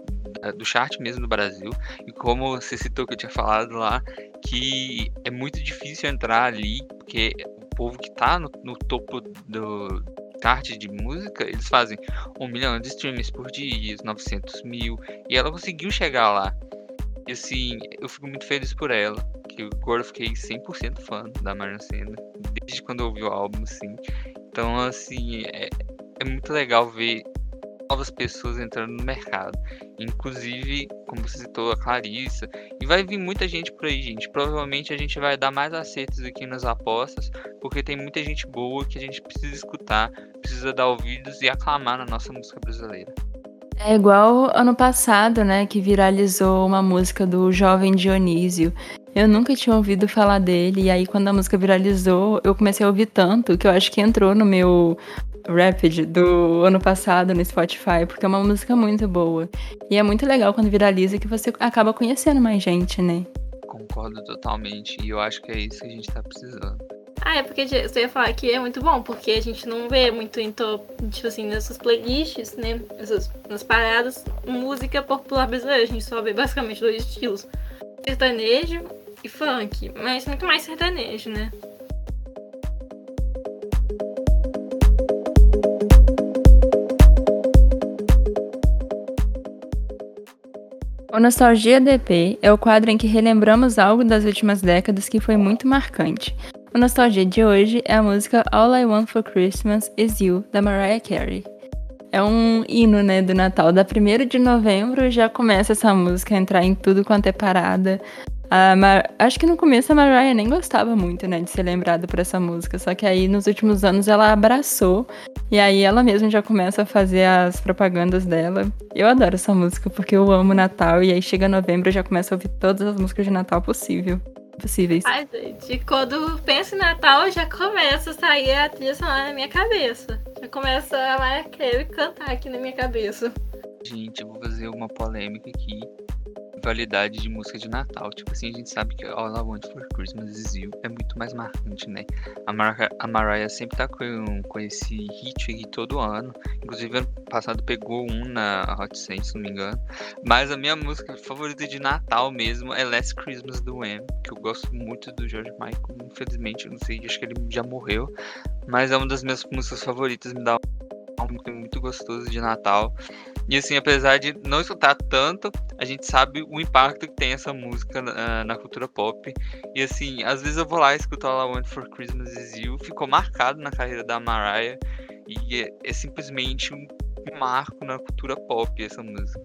do chart mesmo do Brasil. E como você citou que eu tinha falado lá, que é muito difícil entrar ali, porque o povo que tá no, no topo do, chart de música, eles fazem um milhão de streams por dia, 900 mil, e ela conseguiu chegar lá. E assim, eu fico muito feliz por ela. Que agora eu fiquei 100% fã da Marina Senna. Desde quando eu ouvi o álbum, assim. Então, assim, é, é muito legal ver novas pessoas entrando no mercado. Inclusive, como você citou, a Clarissa. E vai vir muita gente por aí, gente. Provavelmente a gente vai dar mais acertos aqui nas apostas, porque tem muita gente boa que a gente precisa escutar, precisa dar ouvidos e aclamar na nossa música brasileira. É igual ano passado, né, que viralizou uma música do Jovem Dionísio. Eu nunca tinha ouvido falar dele, e aí quando a música viralizou, eu comecei a ouvir tanto que eu acho que entrou no meu Rapid do ano passado no Spotify, porque é uma música muito boa. E é muito legal quando viraliza que você acaba conhecendo mais gente, né? Concordo totalmente, e eu acho que é isso que a gente tá precisando. Ah, é porque você ia falar que é muito bom, porque a gente não vê muito em top, tipo assim, nessas playlists, né? Essas, nas paradas, música popular brasileira. A gente só vê basicamente dois estilos: sertanejo e funk. Mas muito mais sertanejo, né? O Nostalgia DP é o quadro em que relembramos algo das últimas décadas que foi muito marcante. O nostalgia de hoje é a música All I Want for Christmas Is You, da Mariah Carey. É um hino, né, do Natal. Da 1 de novembro já começa essa música a entrar em tudo quanto é parada. Mar... Acho que no começo a Mariah nem gostava muito, né, de ser lembrada por essa música. Só que aí nos últimos anos ela abraçou e aí ela mesma já começa a fazer as propagandas dela. Eu adoro essa música porque eu amo Natal e aí chega novembro eu já começo a ouvir todas as músicas de Natal possível possíveis. Ai, gente, quando penso em Natal, já começa a sair a trilha sonora na minha cabeça. Já começa a Mariah cantar aqui na minha cabeça. Gente, eu vou fazer uma polêmica aqui. Qualidade de música de Natal. Tipo assim, a gente sabe que All I Want for Christmas is You é muito mais marcante, né? A, Mar a Mariah sempre tá com, com esse hit aqui todo ano. Inclusive, ano passado pegou um na Hot 100, se não me engano. Mas a minha música favorita de Natal mesmo é Last Christmas do Wham, que eu gosto muito do George Michael. Infelizmente, eu não sei, acho que ele já morreu. Mas é uma das minhas músicas favoritas, me dá um muito gostoso de Natal. E assim, apesar de não escutar tanto, a gente sabe o impacto que tem essa música uh, na cultura pop. E assim, às vezes eu vou lá e escuto All I Want for Christmas Is You, ficou marcado na carreira da Mariah. E é, é simplesmente um marco na cultura pop essa música.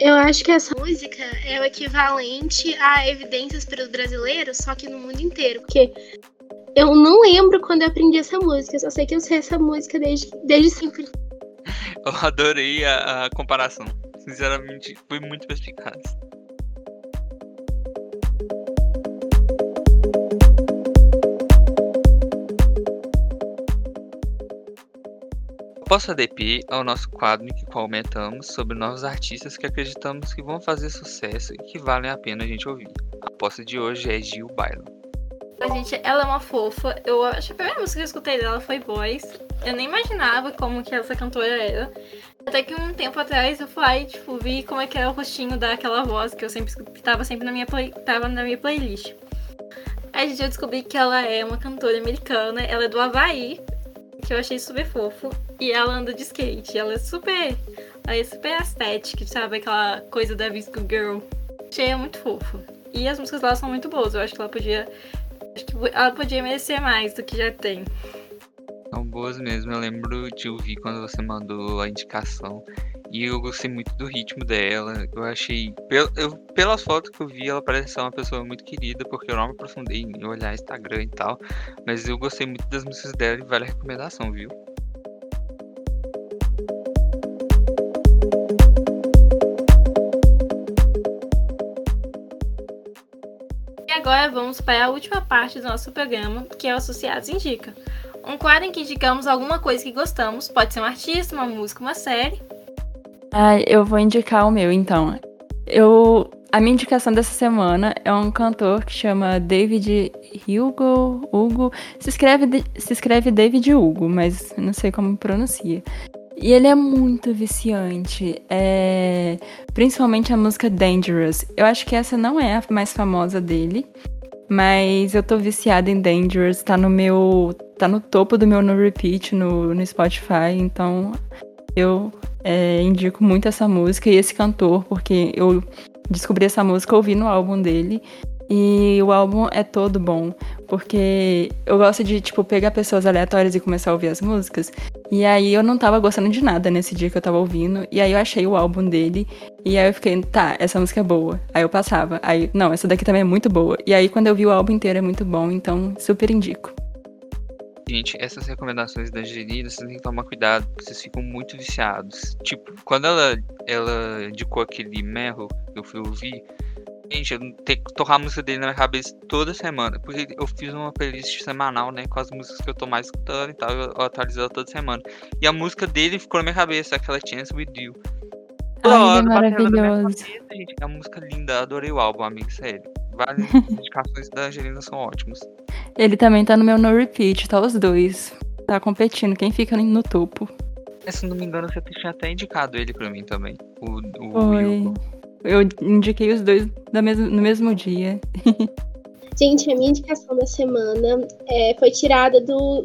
Eu acho que essa música é o equivalente a Evidências para os Brasileiros, só que no mundo inteiro. Porque eu não lembro quando eu aprendi essa música, eu só sei que eu sei essa música desde, desde sempre. Eu adorei a, a comparação. Sinceramente, foi muito perspicaz. Após a DP é o nosso quadro em que comentamos sobre novos artistas que acreditamos que vão fazer sucesso e que valem a pena a gente ouvir. A aposta de hoje é Gil Bailon. A gente, ela é uma fofa. Eu acho que a primeira música que eu escutei dela foi Voice. Eu nem imaginava como que essa cantora era. Até que um tempo atrás eu fui, tipo, vi como é que era o rostinho daquela voz que eu sempre estava sempre na minha play, tava na minha playlist. Aí eu descobri que ela é uma cantora americana, ela é do Havaí, que eu achei super fofo. E ela anda de skate. Ela é super. Ela é super estética, sabe? Aquela coisa da Visco Girl. Achei muito fofo. E as músicas dela são muito boas. Eu acho que ela podia Acho que ela podia merecer mais do que já tem. São boas mesmo. Eu lembro de ouvir quando você mandou a indicação. E eu gostei muito do ritmo dela. Eu achei. Eu, pelas fotos que eu vi, ela parece ser uma pessoa muito querida, porque eu não me aprofundei em olhar Instagram e tal. Mas eu gostei muito das músicas dela e vale a recomendação, viu? Agora vamos para a última parte do nosso programa, que é o Associados Indica. Um quadro em que indicamos alguma coisa que gostamos, pode ser um artista, uma música, uma série. Ah, eu vou indicar o meu, então. Eu, a minha indicação dessa semana é um cantor que chama David Hugo, Hugo, se escreve, se escreve David Hugo, mas não sei como pronuncia. E ele é muito viciante. É... Principalmente a música Dangerous. Eu acho que essa não é a mais famosa dele. Mas eu tô viciada em Dangerous. Tá no meu. tá no topo do meu no repeat no, no Spotify. Então eu é, indico muito essa música e esse cantor, porque eu descobri essa música ouvindo o álbum dele. E o álbum é todo bom, porque eu gosto de, tipo, pegar pessoas aleatórias e começar a ouvir as músicas. E aí eu não tava gostando de nada nesse dia que eu tava ouvindo. E aí eu achei o álbum dele. E aí eu fiquei, tá, essa música é boa. Aí eu passava. Aí, não, essa daqui também é muito boa. E aí quando eu vi o álbum inteiro é muito bom, então super indico. Gente, essas recomendações da Angelina, vocês têm que tomar cuidado, porque vocês ficam muito viciados. Tipo, quando ela, ela indicou aquele Merro eu fui ouvir, Gente, eu tenho que tocar a música dele na minha cabeça toda semana. Porque eu fiz uma playlist semanal, né? Com as músicas que eu tô mais escutando e tal. Eu, atualizo ela toda semana. E a música dele ficou na minha cabeça, aquela Chance With You. Toda Ai, hora, é maravilhoso. Cabeça, gente. É uma música linda, adorei o álbum, amigo, sério. Várias indicações da Angelina são ótimas. Ele também tá no meu no repeat, tá os dois. Tá competindo, quem fica no topo. Se não me engano, você tinha até indicado ele pra mim também. O, o Foi. Eu indiquei os dois mesmo, no mesmo dia. Gente, a minha indicação da semana é, foi tirada do,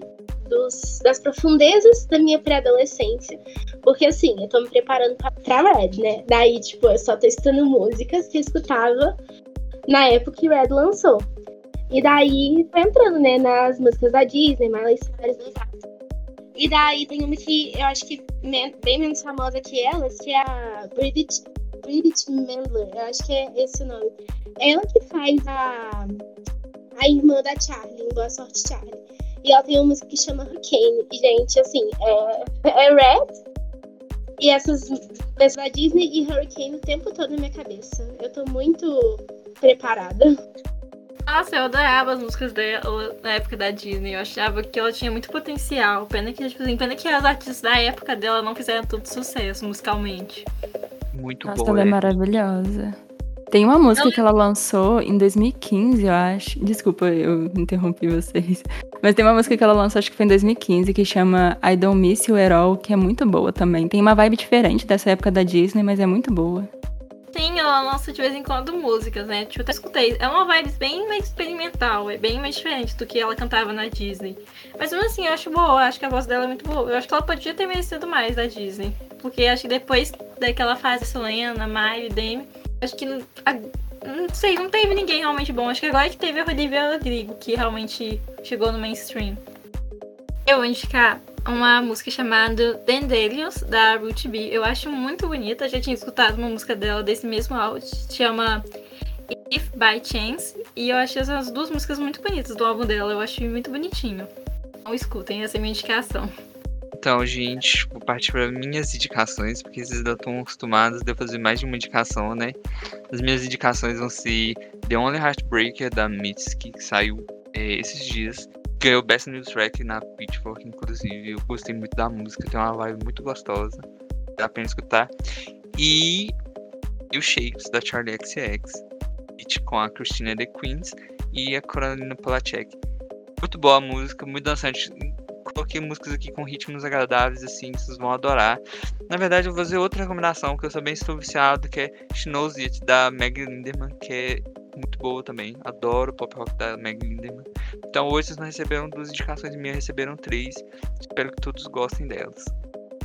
dos, das profundezas da minha pré-adolescência. Porque assim, eu tô me preparando pra, pra Red, né? Daí, tipo, eu só tô escutando músicas que eu escutava na época que Red lançou. E daí foi entrando, né, nas músicas da Disney, Miley Cyrus, E daí tem uma que eu acho que bem menos famosa que elas, que é a Bridget Bridget Mendler, eu acho que é esse o nome. Ela que faz a, a irmã da Charlie, em Boa Sorte Charlie. E ela tem uma música que chama Hurricane. E, gente, assim, é, é Red. E essas pessoas da Disney e Hurricane o tempo todo na minha cabeça. Eu tô muito preparada. Nossa, eu adorava as músicas dela na época da Disney. Eu achava que ela tinha muito potencial. Pena que, tipo assim, pena que as artistas da época dela não fizeram todo sucesso musicalmente muito Nossa, boa. Ela é maravilhosa. Tem uma música que ela lançou em 2015, eu acho. Desculpa, eu interrompi vocês. Mas tem uma música que ela lançou, acho que foi em 2015, que chama I Don't Miss You At All, que é muito boa também. Tem uma vibe diferente dessa época da Disney, mas é muito boa. Sim, ela lança de vez em quando músicas, né? Tipo, eu até escutei. É uma vibe bem mais experimental, é bem mais diferente do que ela cantava na Disney. Mas mesmo assim, eu acho boa, eu acho que a voz dela é muito boa. Eu acho que ela podia ter merecido mais da Disney. Porque acho que depois daquela fase Selena, Miley, Demi, acho que a, não sei, não teve ninguém realmente bom. Acho que agora que teve a Olivia Rodrigo, que realmente chegou no mainstream. Eu vou indicar uma música chamada Dandelions, da Ruth B. Eu acho muito bonita, já tinha escutado uma música dela desse mesmo áudio, chama If By Chance, e eu achei essas duas músicas muito bonitas do álbum dela, eu achei muito bonitinho. Então escutem, essa é a minha indicação. Então, gente, vou partir para minhas indicações, porque vocês já estão acostumados de eu fazer mais de uma indicação, né? As minhas indicações vão ser The Only Heartbreaker, da Mitski, que saiu é, esses dias. Ganhou Best New Track na Pitchfork, inclusive. Eu gostei muito da música, tem uma vibe muito gostosa. Dá a pena escutar. E, e o Shapes, da Charlie XX. Com a Christina The Queens e a Carolina Polacek. Muito boa a música, muito dançante. Coloquei músicas aqui com ritmos agradáveis, assim, vocês vão adorar. Na verdade, eu vou fazer outra recomendação, que eu também estou viciado, que é She Knows It, da Meg Lindemann, que é muito boa também. Adoro o pop rock da Meg Lindemann. Então hoje vocês não receberam duas indicações minhas, receberam três. Espero que todos gostem delas.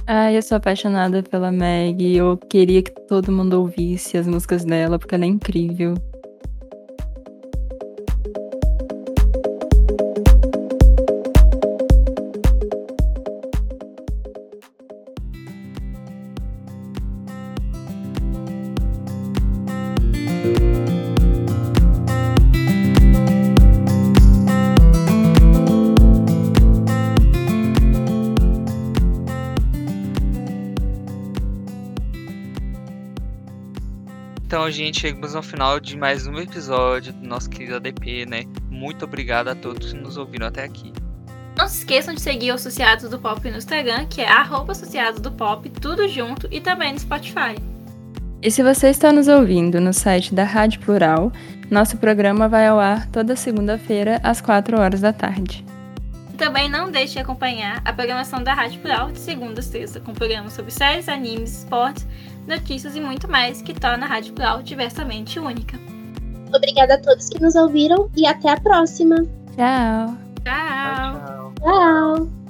Ah, eu sou apaixonada pela Meg. Eu queria que todo mundo ouvisse as músicas dela, porque ela é incrível. Gente, chegamos ao final de mais um episódio do nosso querido ADP, né? Muito obrigado a todos que nos ouviram até aqui. Não se esqueçam de seguir o Associados do Pop no Instagram, que é arroba Associados do Pop, tudo junto, e também no Spotify. E se você está nos ouvindo no site da Rádio Plural, nosso programa vai ao ar toda segunda-feira, às 4 horas da tarde. E também não deixe de acompanhar a programação da Rádio Plural de segunda a sexta, com programas sobre séries, animes, esportes, notícias e muito mais que torna a Rádio Plural diversamente única. Obrigada a todos que nos ouviram e até a próxima. Tchau. Tchau. Tchau. Tchau.